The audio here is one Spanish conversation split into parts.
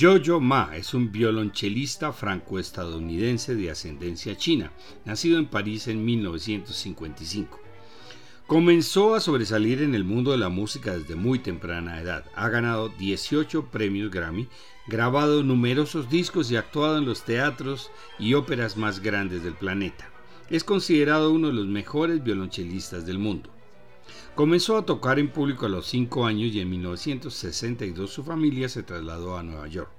Jojo Ma es un violonchelista franco-estadounidense de ascendencia china, nacido en París en 1955. Comenzó a sobresalir en el mundo de la música desde muy temprana edad. Ha ganado 18 premios Grammy, grabado numerosos discos y actuado en los teatros y óperas más grandes del planeta. Es considerado uno de los mejores violonchelistas del mundo. Comenzó a tocar en público a los 5 años y en 1962 su familia se trasladó a Nueva York.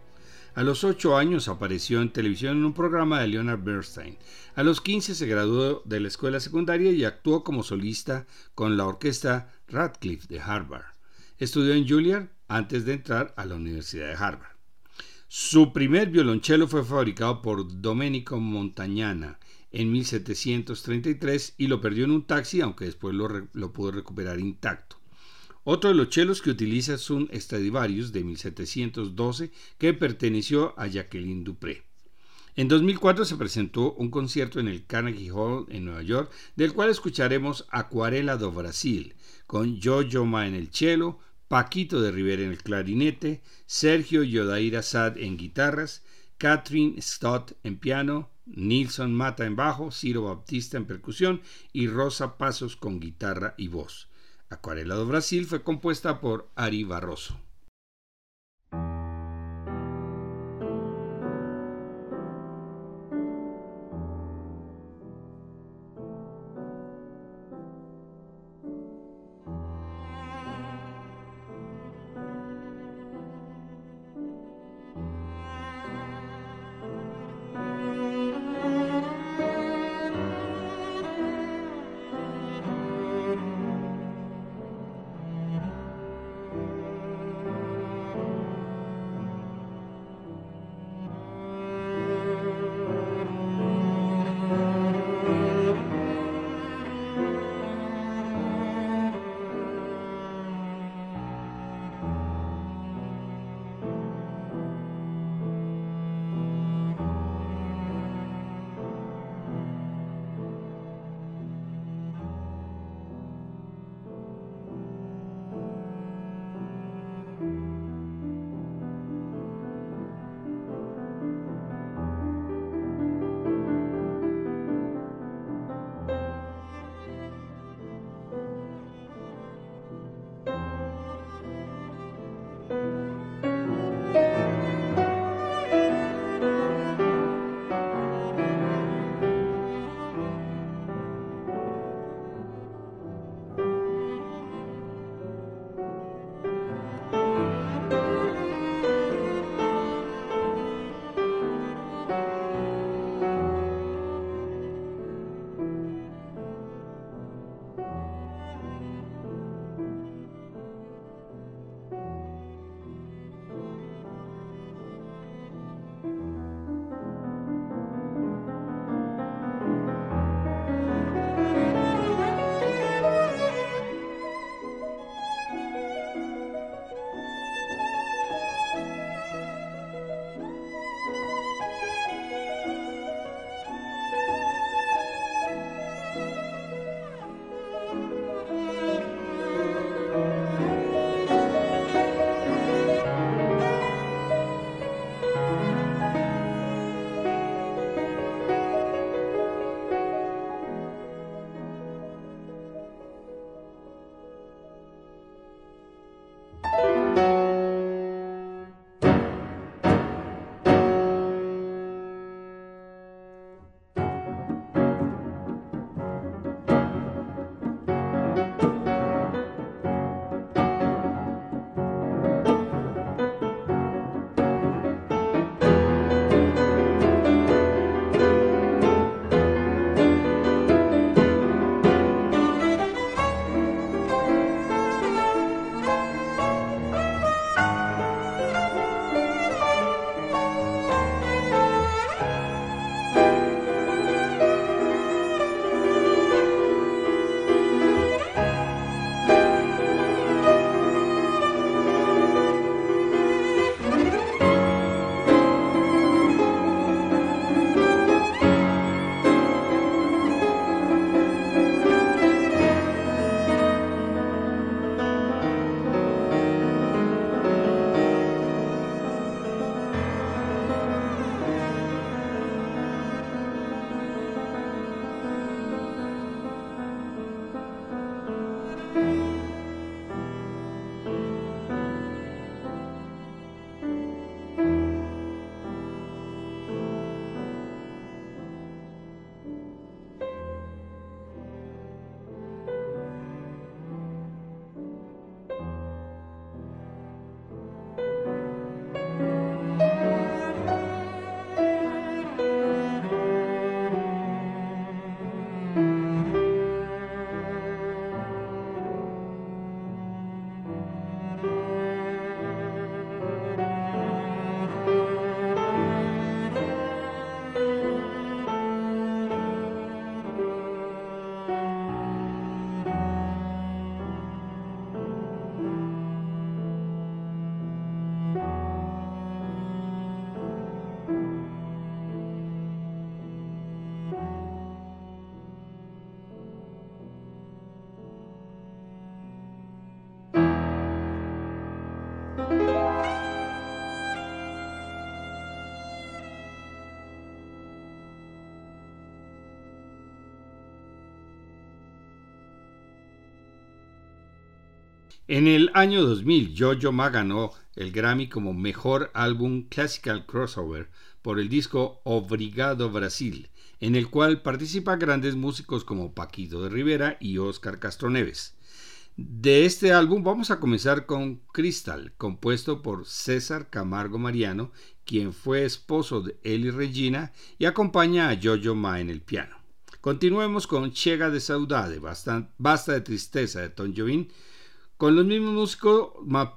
A los 8 años apareció en televisión en un programa de Leonard Bernstein. A los 15 se graduó de la escuela secundaria y actuó como solista con la orquesta Radcliffe de Harvard. Estudió en Juilliard antes de entrar a la Universidad de Harvard. Su primer violonchelo fue fabricado por Domenico Montagnana en 1733 y lo perdió en un taxi, aunque después lo, pudo recuperar intacto. Otro de los chelos que utiliza es un Stradivarius de 1712 que perteneció a Jacqueline Dupré. En 2004 se presentó un concierto en el Carnegie Hall en Nueva York, del cual escucharemos Acuarela do Brasil, con Jojo Ma en el cello, Paquito de Rivera en el clarinete, Sergio Yodaira Sad en guitarras, Catherine Stott en piano, Nilson Mata en bajo, Ciro Baptista en percusión y Rosa Pasos con guitarra y voz. Acuarela do Brasil fue compuesta por Ari Barroso. En el año 2000, Jojo Ma ganó el Grammy como Mejor Álbum Classical Crossover por el disco Obrigado Brasil, en el cual participan grandes músicos como Paquito de Rivera y Oscar Castroneves. De este álbum vamos a comenzar con Crystal, compuesto por César Camargo Mariano, quien fue esposo de Eli Regina y acompaña a Jojo Ma en el piano. Continuemos con Chega de Saudade, Basta de Tristeza de Tom Jobim, con los mismos músicos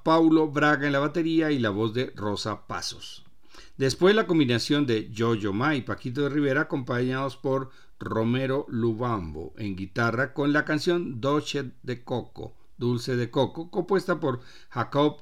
Paulo Braga en la batería y la voz de Rosa Pasos. Después la combinación de Jojo Ma y Paquito de Rivera acompañados por Romero Lubambo en guitarra con la canción Dolce de Coco, Dulce de Coco, compuesta por Jacob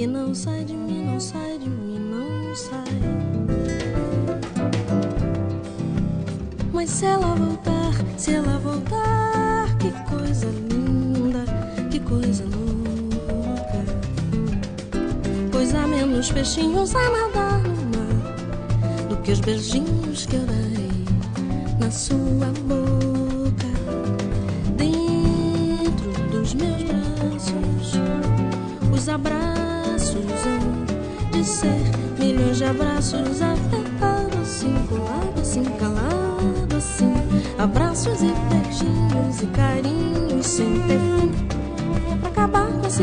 que não sai de mim, não sai de mim, não sai. Mas se ela voltar, se ela voltar, que coisa linda, que coisa louca. Pois há menos peixinhos a nadar no mar do que os beijinhos que eu dei na sua boca. Dentro dos meus braços os abraços ilusão de ser milhões de abraços apertados, assim, colados, assim, calados, assim. Abraços e beijinhos e carinhos sem ter é fim. Pra acabar com esse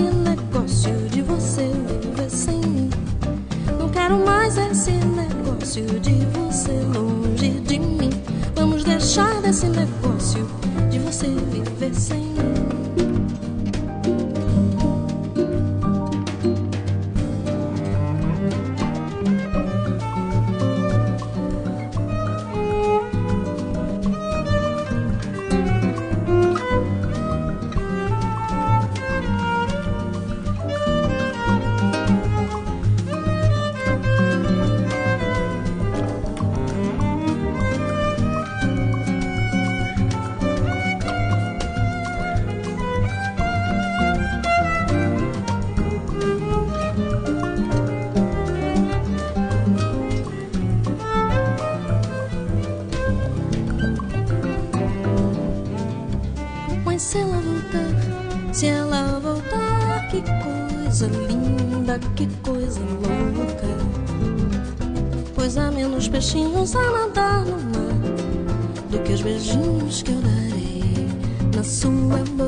peixinhos a nadar no mar do que os beijinhos que eu darei na sua boca.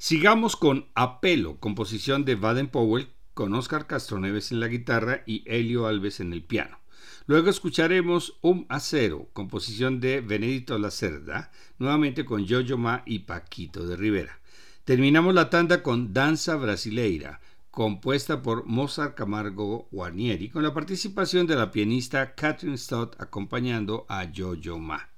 Sigamos con Apelo, composición de Baden Powell, con Oscar Castroneves en la guitarra y Helio Alves en el piano. Luego escucharemos Um Acero, composición de Benedito Lacerda, nuevamente con Jojo Ma y Paquito de Rivera. Terminamos la tanda con Danza Brasileira, compuesta por Mozart Camargo Guarnieri, con la participación de la pianista Catherine Stott acompañando a Jojo Ma.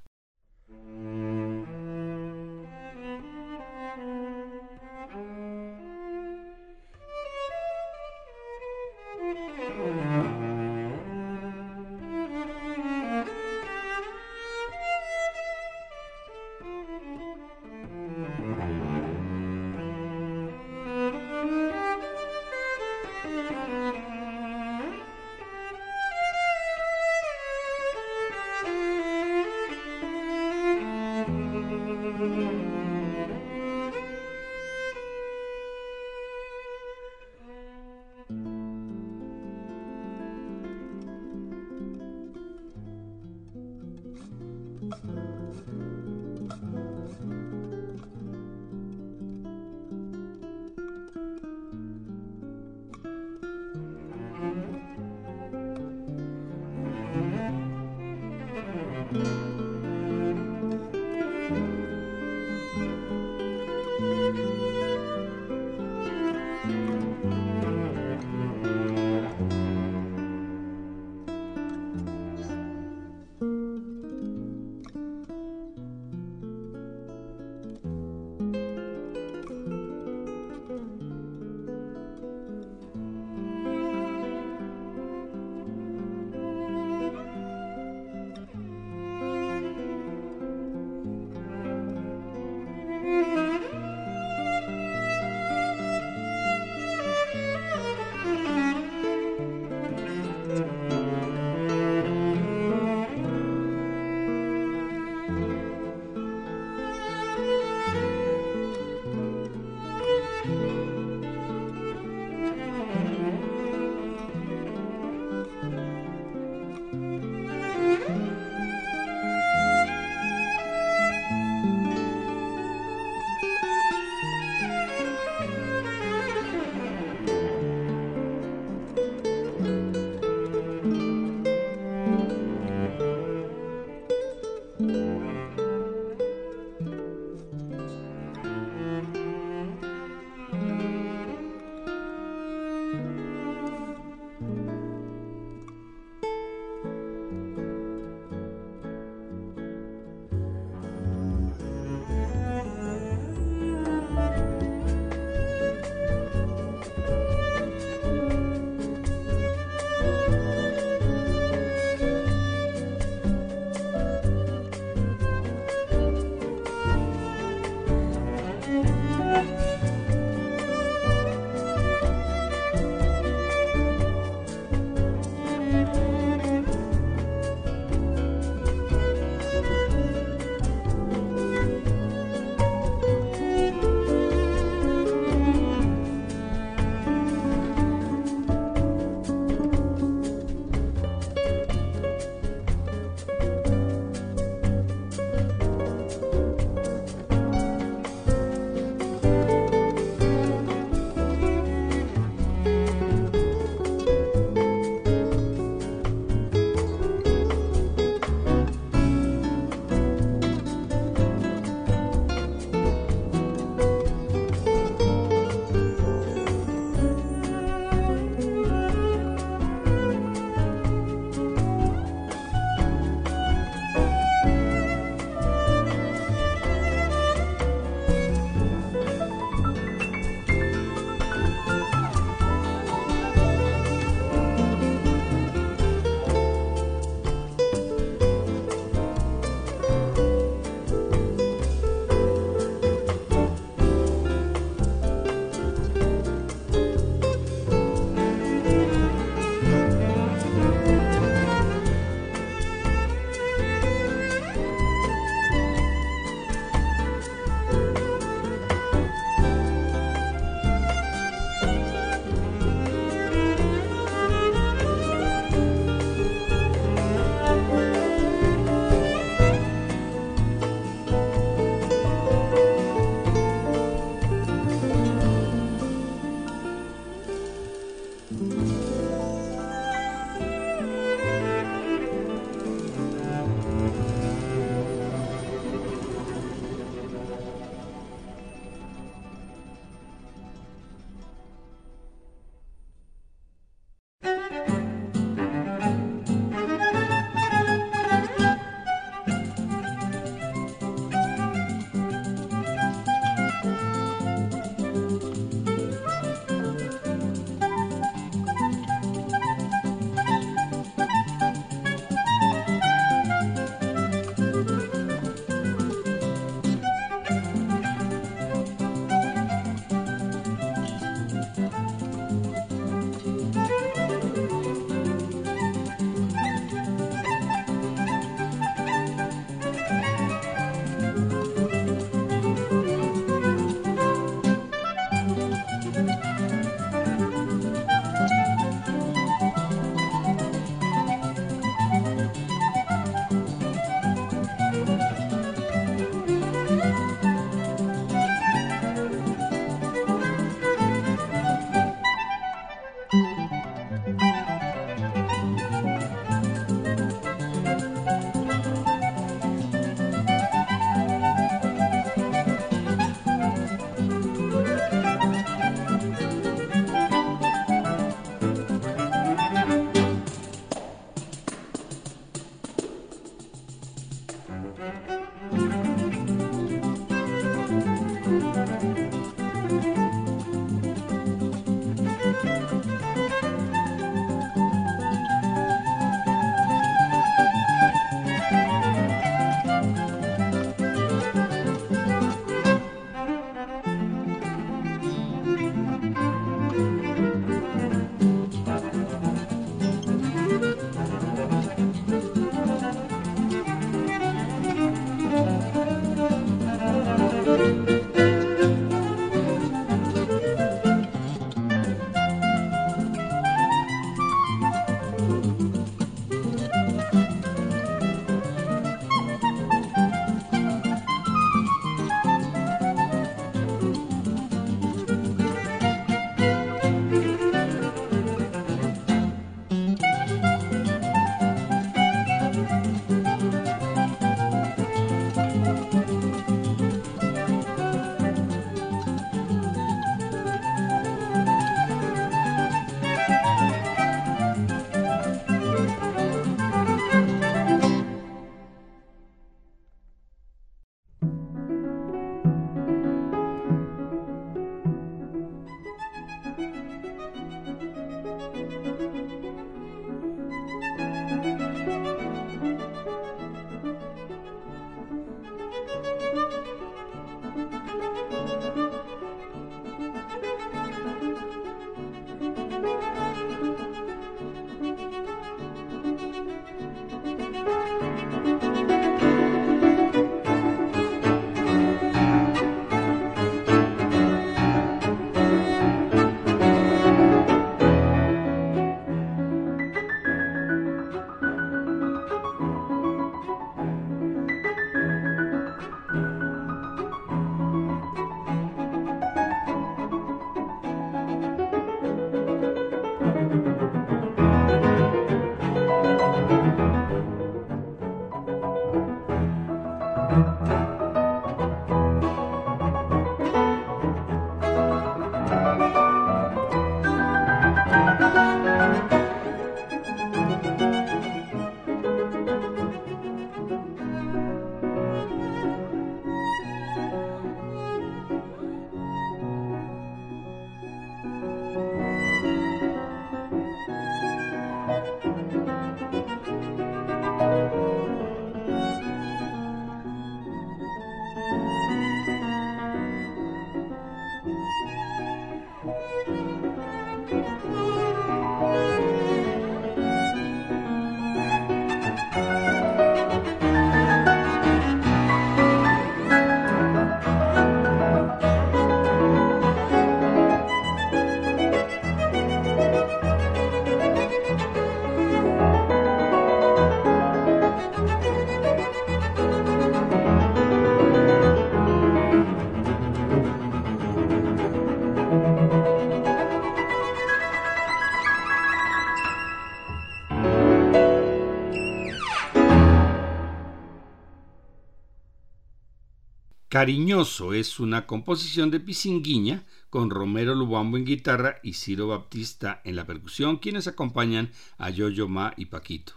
Cariñoso es una composición de Pisinguiña con Romero Lubambo en guitarra y Ciro Baptista en la percusión, quienes acompañan a Yoyo Ma y Paquito.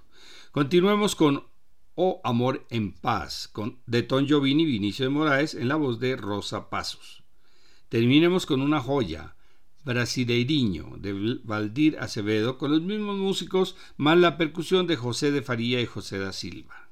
Continuemos con O Amor en Paz, con, de Ton Giovini y Vinicio de Moraes en la voz de Rosa Pasos. Terminemos con una joya, Brasileirinho, de Valdir Acevedo, con los mismos músicos, más la percusión de José de Faría y José da Silva.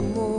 Thank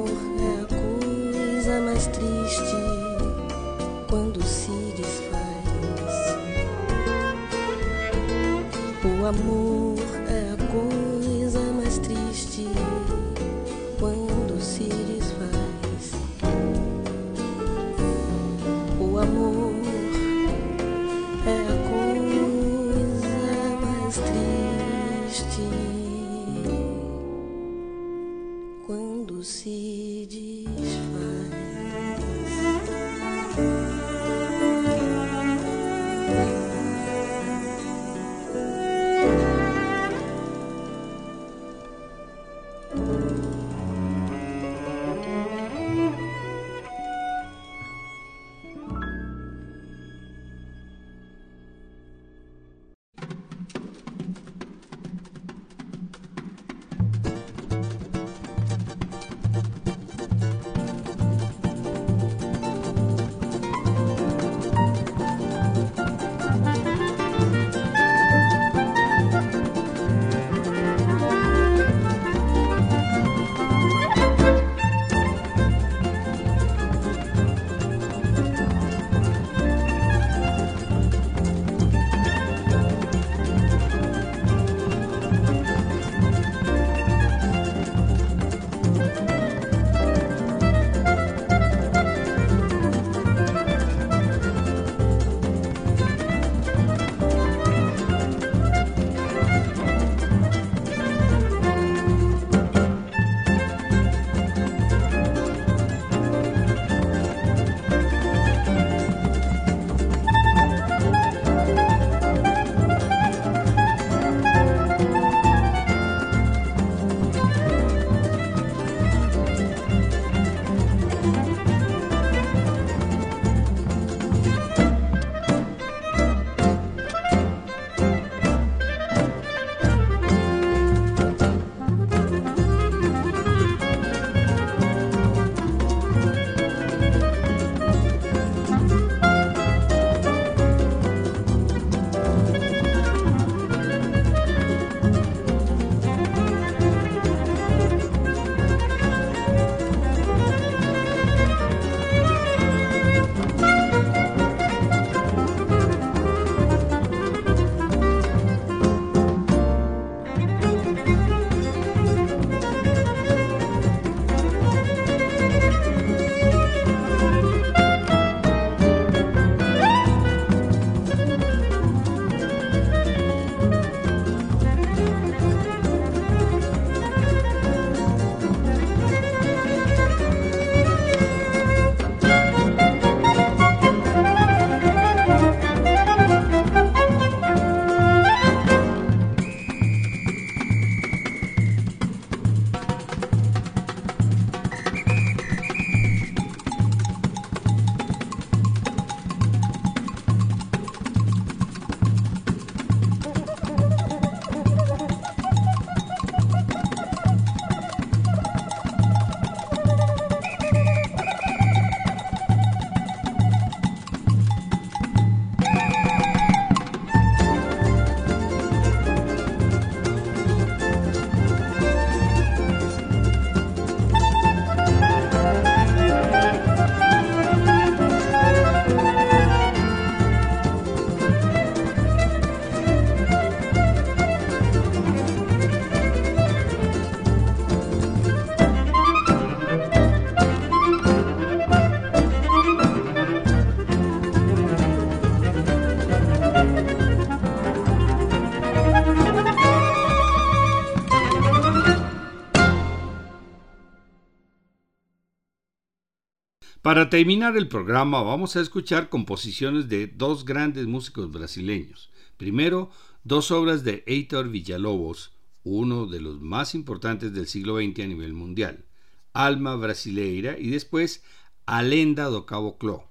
Para terminar el programa vamos a escuchar composiciones de dos grandes músicos brasileños. Primero, dos obras de Heitor Villalobos, uno de los más importantes del siglo XX a nivel mundial, Alma Brasileira y después Alenda do Caboclo.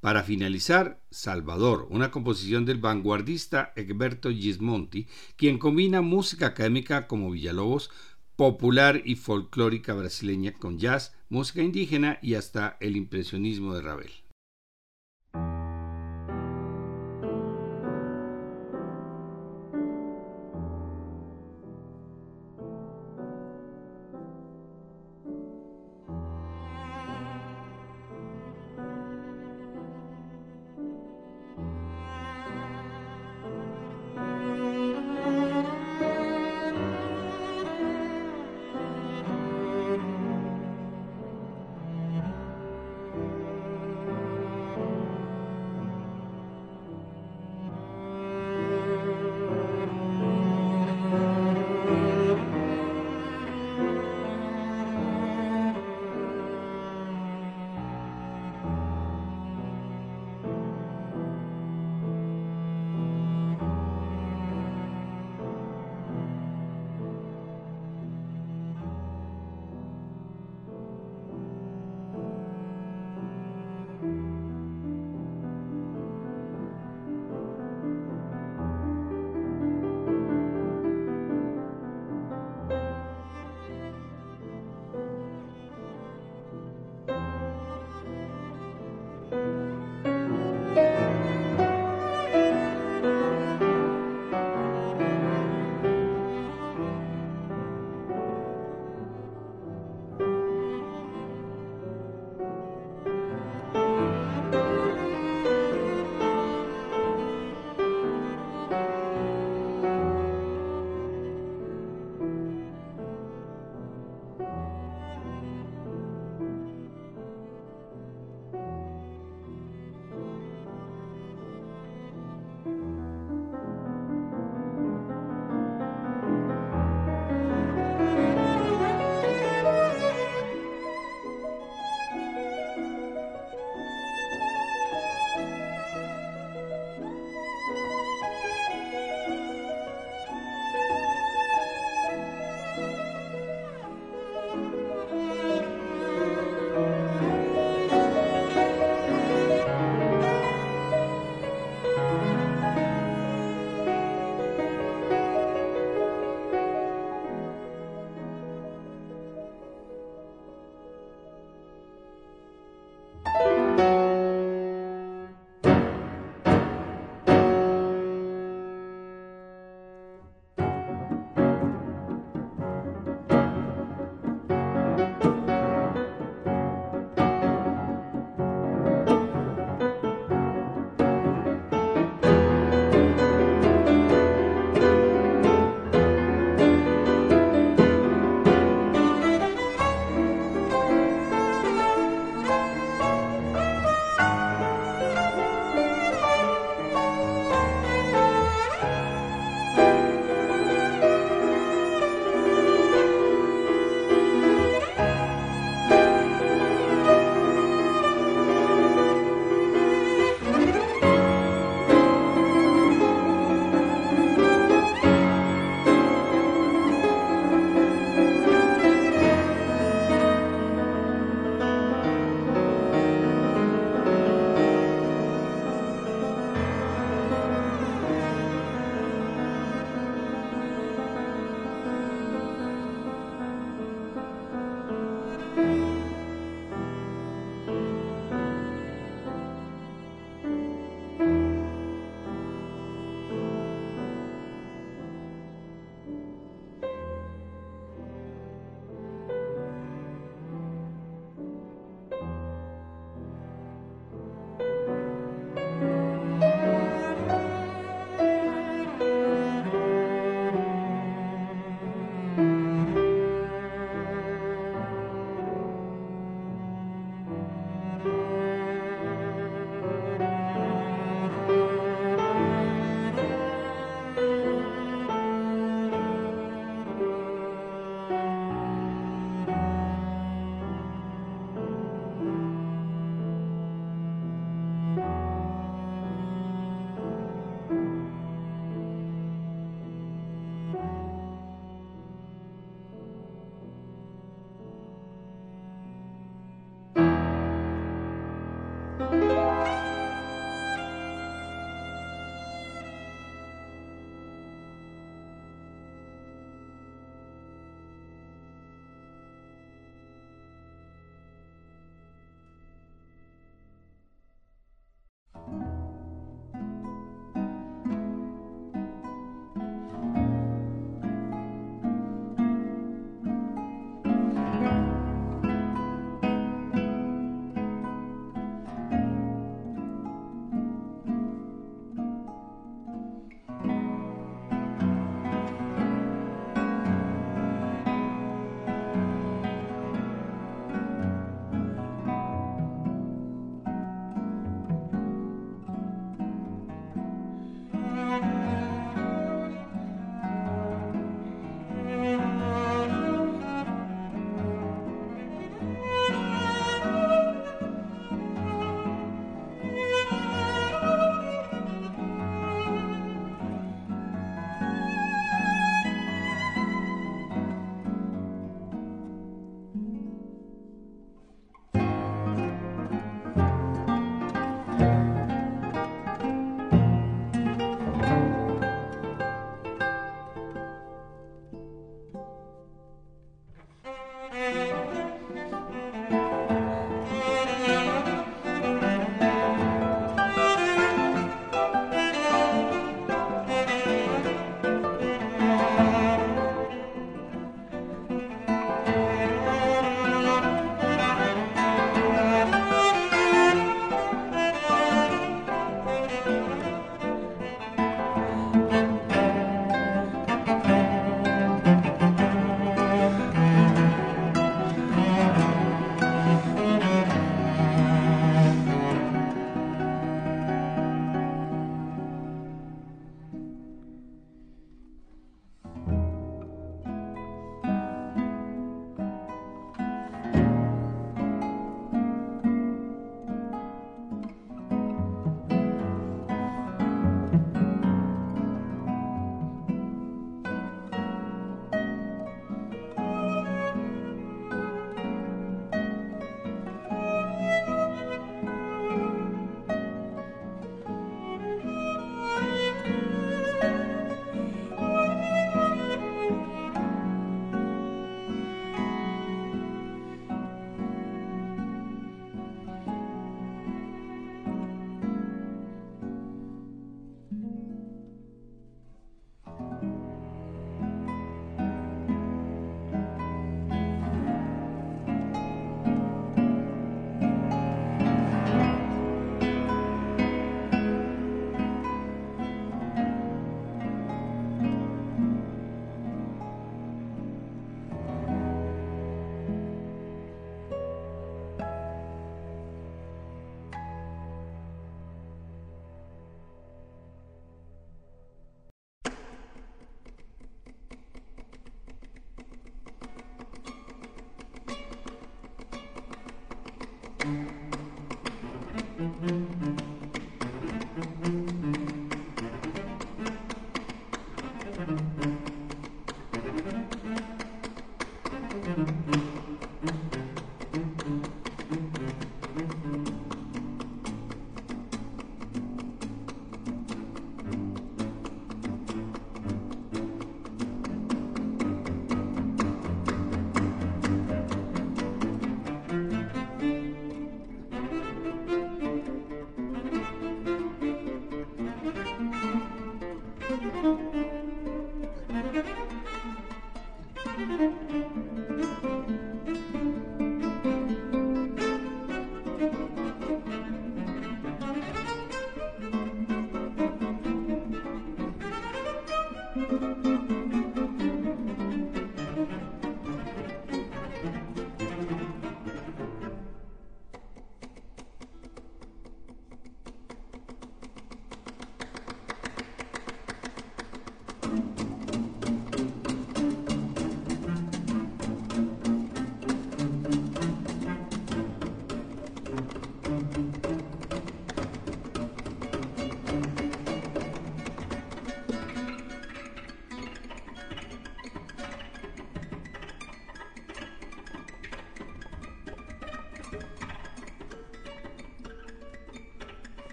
Para finalizar, Salvador, una composición del vanguardista Egberto Gismonti, quien combina música académica como Villalobos, popular y folclórica brasileña con jazz, música indígena y hasta el impresionismo de Ravel.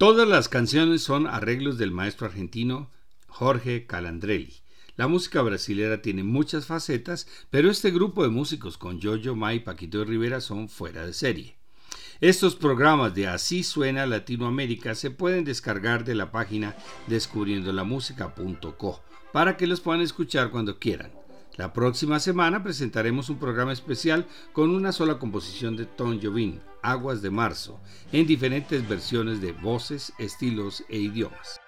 Todas las canciones son arreglos del maestro argentino Jorge Calandrelli. La música brasilera tiene muchas facetas, pero este grupo de músicos con Jojo Ma y Paquito Rivera son fuera de serie. Estos programas de Así suena Latinoamérica se pueden descargar de la página descubriendolamusica.co para que los puedan escuchar cuando quieran. La próxima semana presentaremos un programa especial con una sola composición de Tom Jobim, Aguas de Marzo, en diferentes versiones de voces, estilos e idiomas.